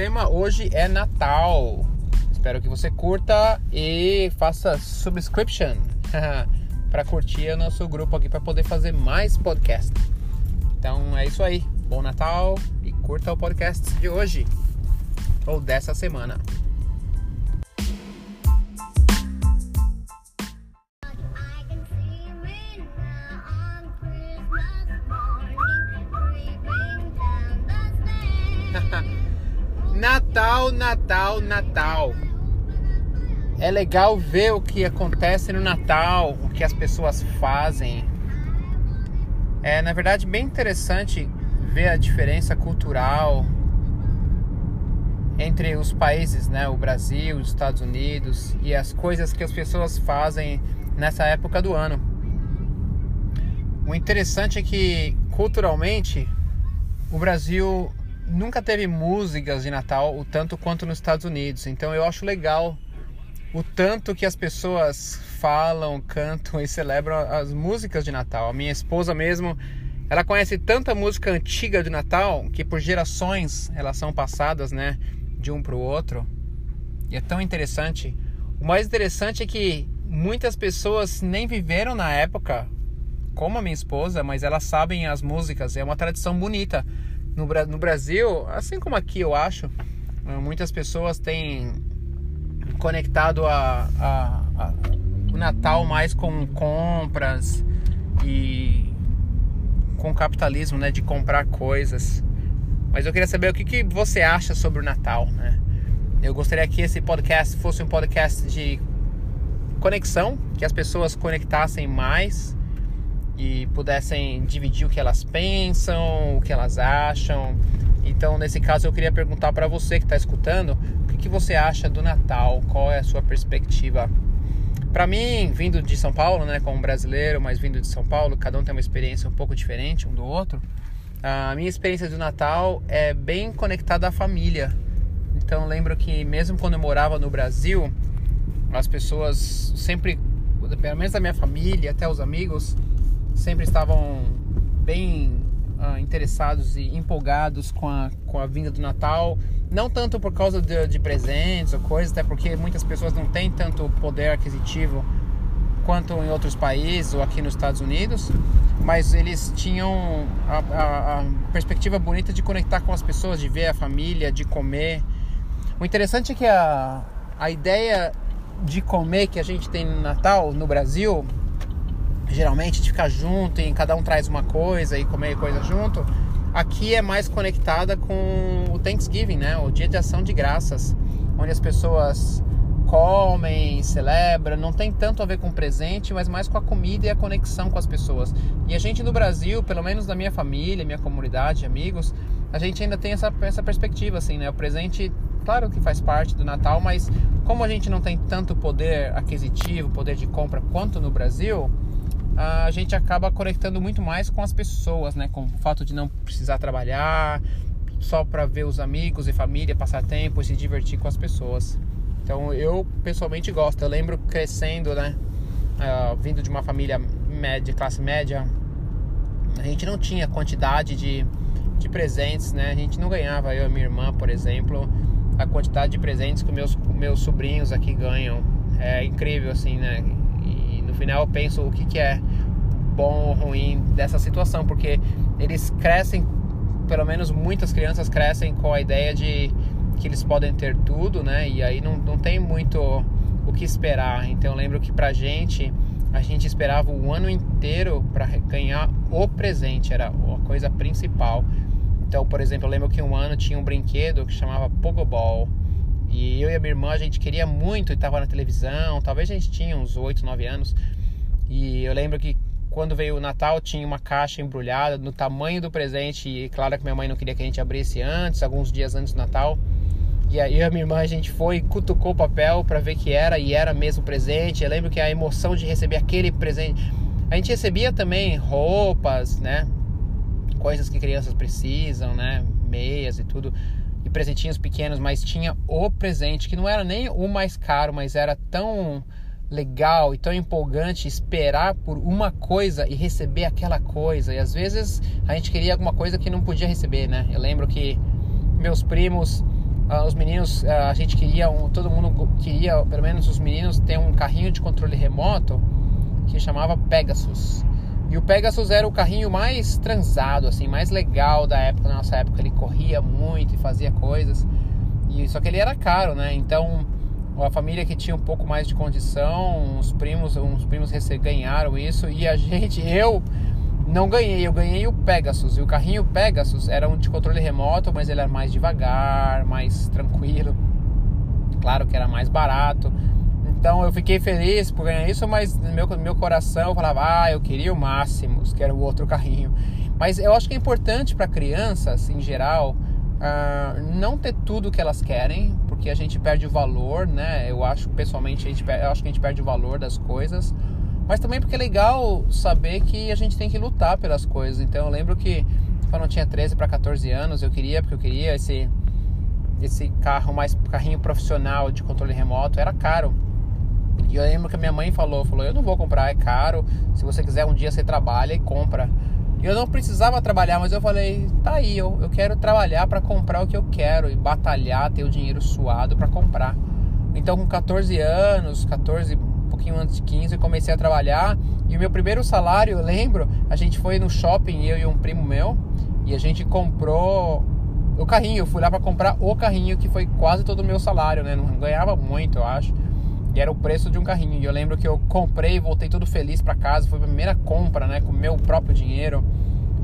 tema hoje é Natal. Espero que você curta e faça subscription para curtir o nosso grupo aqui para poder fazer mais podcast. Então é isso aí. Bom Natal e curta o podcast de hoje ou dessa semana. Natal, Natal. É legal ver o que acontece no Natal, o que as pessoas fazem. É, na verdade, bem interessante ver a diferença cultural entre os países, né, o Brasil, os Estados Unidos e as coisas que as pessoas fazem nessa época do ano. O interessante é que culturalmente o Brasil nunca teve músicas de Natal o tanto quanto nos Estados Unidos. Então eu acho legal o tanto que as pessoas falam, cantam e celebram as músicas de Natal. A minha esposa mesmo, ela conhece tanta música antiga de Natal que por gerações elas são passadas, né, de um para o outro. E é tão interessante. O mais interessante é que muitas pessoas nem viveram na época, como a minha esposa, mas elas sabem as músicas. É uma tradição bonita no, no Brasil, assim como aqui eu acho, eh, muitas pessoas têm conectado a, a, a, o Natal mais com compras e com capitalismo, né, de comprar coisas. Mas eu queria saber o que, que você acha sobre o Natal, né? Eu gostaria que esse podcast fosse um podcast de conexão, que as pessoas conectassem mais e pudessem dividir o que elas pensam, o que elas acham. Então, nesse caso, eu queria perguntar para você que está escutando, o que, que, você acha do Natal? Qual é a sua perspectiva? Para mim, vindo de São Paulo, né, como brasileiro, mas vindo de São Paulo, cada um tem uma experiência um pouco diferente um do outro. A minha experiência do Natal é bem conectada à família. Então, lembro que mesmo quando eu morava no Brasil, as pessoas sempre, pelo menos da minha família, até os amigos, sempre estavam bem uh, interessados e empolgados com a, com a vinda do Natal. Não tanto por causa de, de presentes ou coisas, até porque muitas pessoas não têm tanto poder aquisitivo quanto em outros países ou aqui nos Estados Unidos, mas eles tinham a, a, a, perspectiva bonita de conectar com as pessoas, de ver a família, de comer. O interessante é que a, a ideia de comer que a gente tem no Natal no Brasil geralmente de ficar junto e cada um traz uma coisa e comer coisa junto, aqui é mais conectada com o Thanksgiving, né? O Dia de Ação de Graças, onde as pessoas comem, celebram, não tem tanto a ver com presente, mas mais com a comida e a conexão com as pessoas. E a gente no Brasil, pelo menos na minha família, minha comunidade, amigos, a gente ainda tem essa, essa perspectiva, assim, né? O presente, claro que faz parte do Natal, mas como a gente não tem tanto poder aquisitivo, poder de compra quanto no Brasil, a gente acaba conectando muito mais com as pessoas, né? Com o fato de não precisar trabalhar, só para ver os amigos e família, passar tempo e se divertir com as pessoas. Então eu pessoalmente gosto. Eu lembro crescendo, né? Uh, vindo de uma família média, classe média, a gente não tinha quantidade de, de presentes, né? A gente não ganhava, eu e minha irmã, por exemplo, a quantidade de presentes que meus, meus sobrinhos aqui ganham. É incrível, assim, né? no final eu penso o que, que é bom ou ruim dessa situação, porque eles crescem, pelo menos muitas crianças crescem com a ideia de que eles podem ter tudo, né? E aí não, não tem muito o que esperar. Então eu lembro que pra gente, a gente esperava o ano inteiro para ganhar o presente, era a coisa principal. Então, por exemplo, eu lembro que um ano tinha um brinquedo que chamava Pogoball e eu e a minha irmã, a gente queria muito e estava na televisão. Talvez a gente tinha uns 8, 9 anos. E eu lembro que quando veio o Natal tinha uma caixa embrulhada no tamanho do presente. E claro que minha mãe não queria que a gente abrisse antes, alguns dias antes do Natal. E aí a minha irmã a gente foi cutucou o papel para ver que era e era mesmo presente. Eu lembro que a emoção de receber aquele presente. A gente recebia também roupas, né? Coisas que crianças precisam, né? Meias e tudo e presentinhos pequenos, mas tinha o presente que não era nem o mais caro, mas era tão legal e tão empolgante esperar por uma coisa e receber aquela coisa. E às vezes a gente queria alguma coisa que não podia receber, né? Eu lembro que meus primos uh, os meninos, uh, a gente queria, um, todo mundo queria, pelo menos os meninos, ter um carrinho de controle remoto que chamava Pegasus. E o Pegasus era o carrinho mais transado, assim, mais legal da época, na nossa época. Ele corria muito e fazia coisas. E só que ele era caro, né? Então a família que tinha um pouco mais de condição, uns primos, uns primos ganharam isso e a gente, eu não ganhei, eu ganhei o Pegasus. E o carrinho Pegasus era um de controle remoto, mas ele era mais devagar, mais tranquilo. Claro que era mais barato. Então eu fiquei feliz por ganhar isso, mas no meu, meu coração eu falava, ah, eu queria o Máximos, que era o outro carrinho. Mas eu acho que é importante para crianças, em geral, uh, não ter tudo que elas querem, porque a gente perde o valor, né? Eu acho, pessoalmente, a gente, eu acho que a gente perde o valor das coisas. Mas também porque é legal saber que a gente tem que lutar pelas coisas. Então eu lembro que quando eu tinha 13 para 14 anos, eu queria, porque eu queria esse, esse carro mais carrinho profissional de controle remoto, era caro. E eu lembro que a minha mãe falou, falou, eu não vou comprar, é caro. Se você quiser um dia você trabalha e compra. Eu não precisava trabalhar, mas eu falei, tá aí, eu, eu quero trabalhar para comprar o que eu quero e batalhar, ter o dinheiro suado para comprar. Então com 14 anos, 14, um pouquinho antes de 15, eu comecei a trabalhar e o meu primeiro salário, eu lembro, a gente foi no shopping, eu e um primo meu, e a gente comprou o carrinho, eu fui lá para comprar o carrinho que foi quase todo o meu salário, né? Não ganhava muito, eu acho. E era o preço de um carrinho. E eu lembro que eu comprei voltei todo feliz para casa. Foi a primeira compra, né? Com meu próprio dinheiro.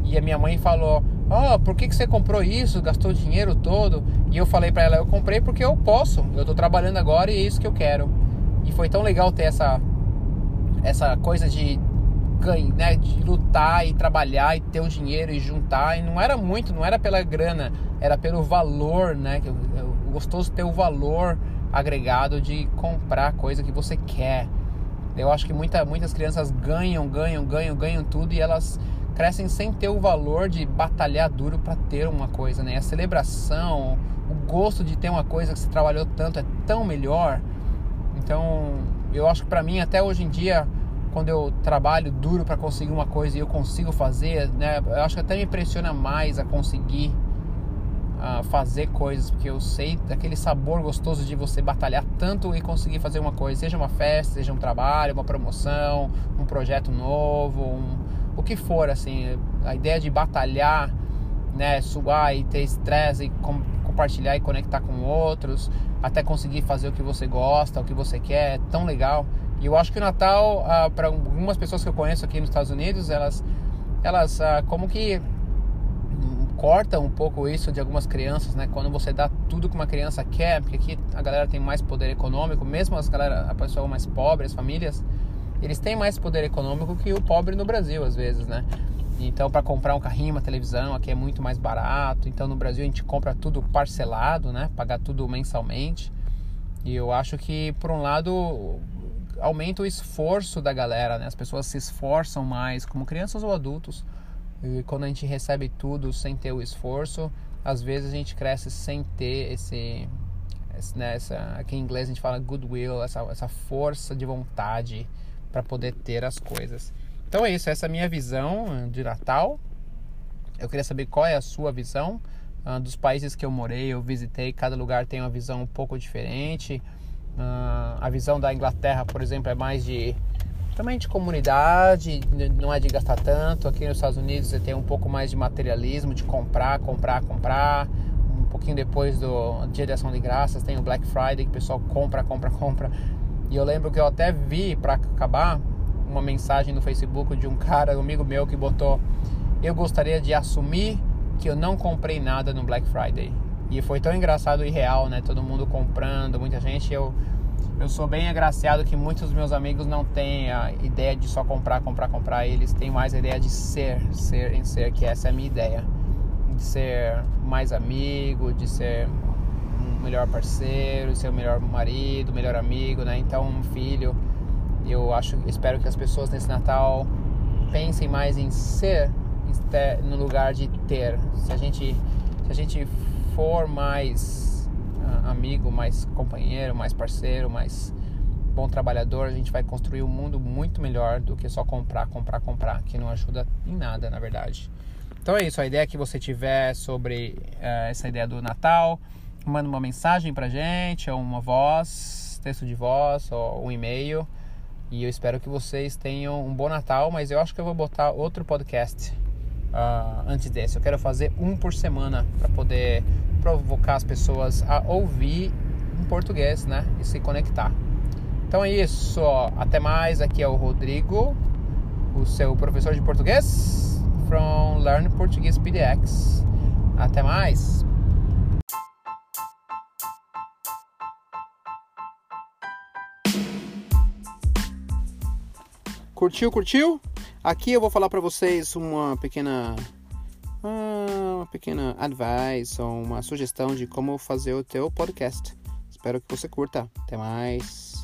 E a minha mãe falou: Oh, por que, que você comprou isso? Gastou o dinheiro todo? E eu falei para ela: Eu comprei porque eu posso. Eu tô trabalhando agora e é isso que eu quero. E foi tão legal ter essa, essa coisa de ganhar, né, de lutar e trabalhar e ter o dinheiro e juntar. E não era muito, não era pela grana, era pelo valor, né? Que eu, eu gostoso ter o valor agregado de comprar coisa que você quer. Eu acho que muita, muitas crianças ganham, ganham, ganham, ganham tudo e elas crescem sem ter o valor de batalhar duro para ter uma coisa, né? A celebração, o gosto de ter uma coisa que você trabalhou tanto é tão melhor. Então, eu acho que para mim até hoje em dia, quando eu trabalho duro para conseguir uma coisa e eu consigo fazer, né? Eu acho que até me impressiona mais a conseguir a fazer coisas, porque eu sei daquele sabor gostoso de você batalhar tanto e conseguir fazer uma coisa, seja uma festa, seja um trabalho, uma promoção, um projeto novo, um, o que for, assim, a ideia de batalhar, né, suar e ter estresse e com, compartilhar e conectar com outros, até conseguir fazer o que você gosta, o que você quer, é tão legal. E eu acho que o Natal, ah, para algumas pessoas que eu conheço aqui nos Estados Unidos, elas, elas ah, como que corta um pouco isso de algumas crianças, né? Quando você dá tudo que uma criança quer, porque aqui a galera tem mais poder econômico, mesmo as galera, a pessoa mais pobre, as famílias, eles têm mais poder econômico que o pobre no Brasil às vezes, né? Então, para comprar um carrinho, uma televisão, aqui é muito mais barato. Então, no Brasil a gente compra tudo parcelado, né? Pagar tudo mensalmente. E eu acho que, por um lado, aumenta o esforço da galera, né? As pessoas se esforçam mais, como crianças ou adultos, e quando a gente recebe tudo sem ter o esforço, às vezes a gente cresce sem ter esse, esse né, essa, aqui em inglês a gente fala goodwill, essa, essa força de vontade para poder ter as coisas. Então é isso, essa é a minha visão de Natal. Eu queria saber qual é a sua visão. Uh, dos países que eu morei, eu visitei, cada lugar tem uma visão um pouco diferente. Uh, a visão da Inglaterra, por exemplo, é mais de também de comunidade, não é de gastar tanto. Aqui nos Estados Unidos você tem um pouco mais de materialismo, de comprar, comprar, comprar. Um pouquinho depois do Dia de Ação de Graças tem o Black Friday que o pessoal compra, compra, compra. E eu lembro que eu até vi para acabar uma mensagem no Facebook de um cara, um amigo meu, que botou: Eu gostaria de assumir que eu não comprei nada no Black Friday. E foi tão engraçado e real, né? Todo mundo comprando, muita gente. Eu eu sou bem agraciado que muitos dos meus amigos não têm a ideia de só comprar, comprar, comprar. Eles têm mais a ideia de ser, ser em ser, que essa é a minha ideia. De ser mais amigo, de ser um melhor parceiro, de ser o melhor marido, melhor amigo, né? Então, um filho. Eu acho, espero que as pessoas nesse Natal pensem mais em ser no lugar de ter. Se a gente, se a gente for mais amigo, mais companheiro, mais parceiro, mais bom trabalhador, a gente vai construir um mundo muito melhor do que só comprar, comprar, comprar, que não ajuda em nada, na verdade. Então é isso, a ideia que você tiver sobre uh, essa ideia do Natal, manda uma mensagem pra gente, ou uma voz, texto de voz, ou um e-mail. E eu espero que vocês tenham um bom Natal, mas eu acho que eu vou botar outro podcast uh, antes desse. Eu quero fazer um por semana para poder provocar as pessoas a ouvir em português, né? E se conectar. Então é isso. Até mais. Aqui é o Rodrigo, o seu professor de português from Learn Portuguese PDX. Até mais. Curtiu, curtiu? Aqui eu vou falar para vocês uma pequena uma pequena advice ou uma sugestão de como fazer o teu podcast. Espero que você curta. Até mais.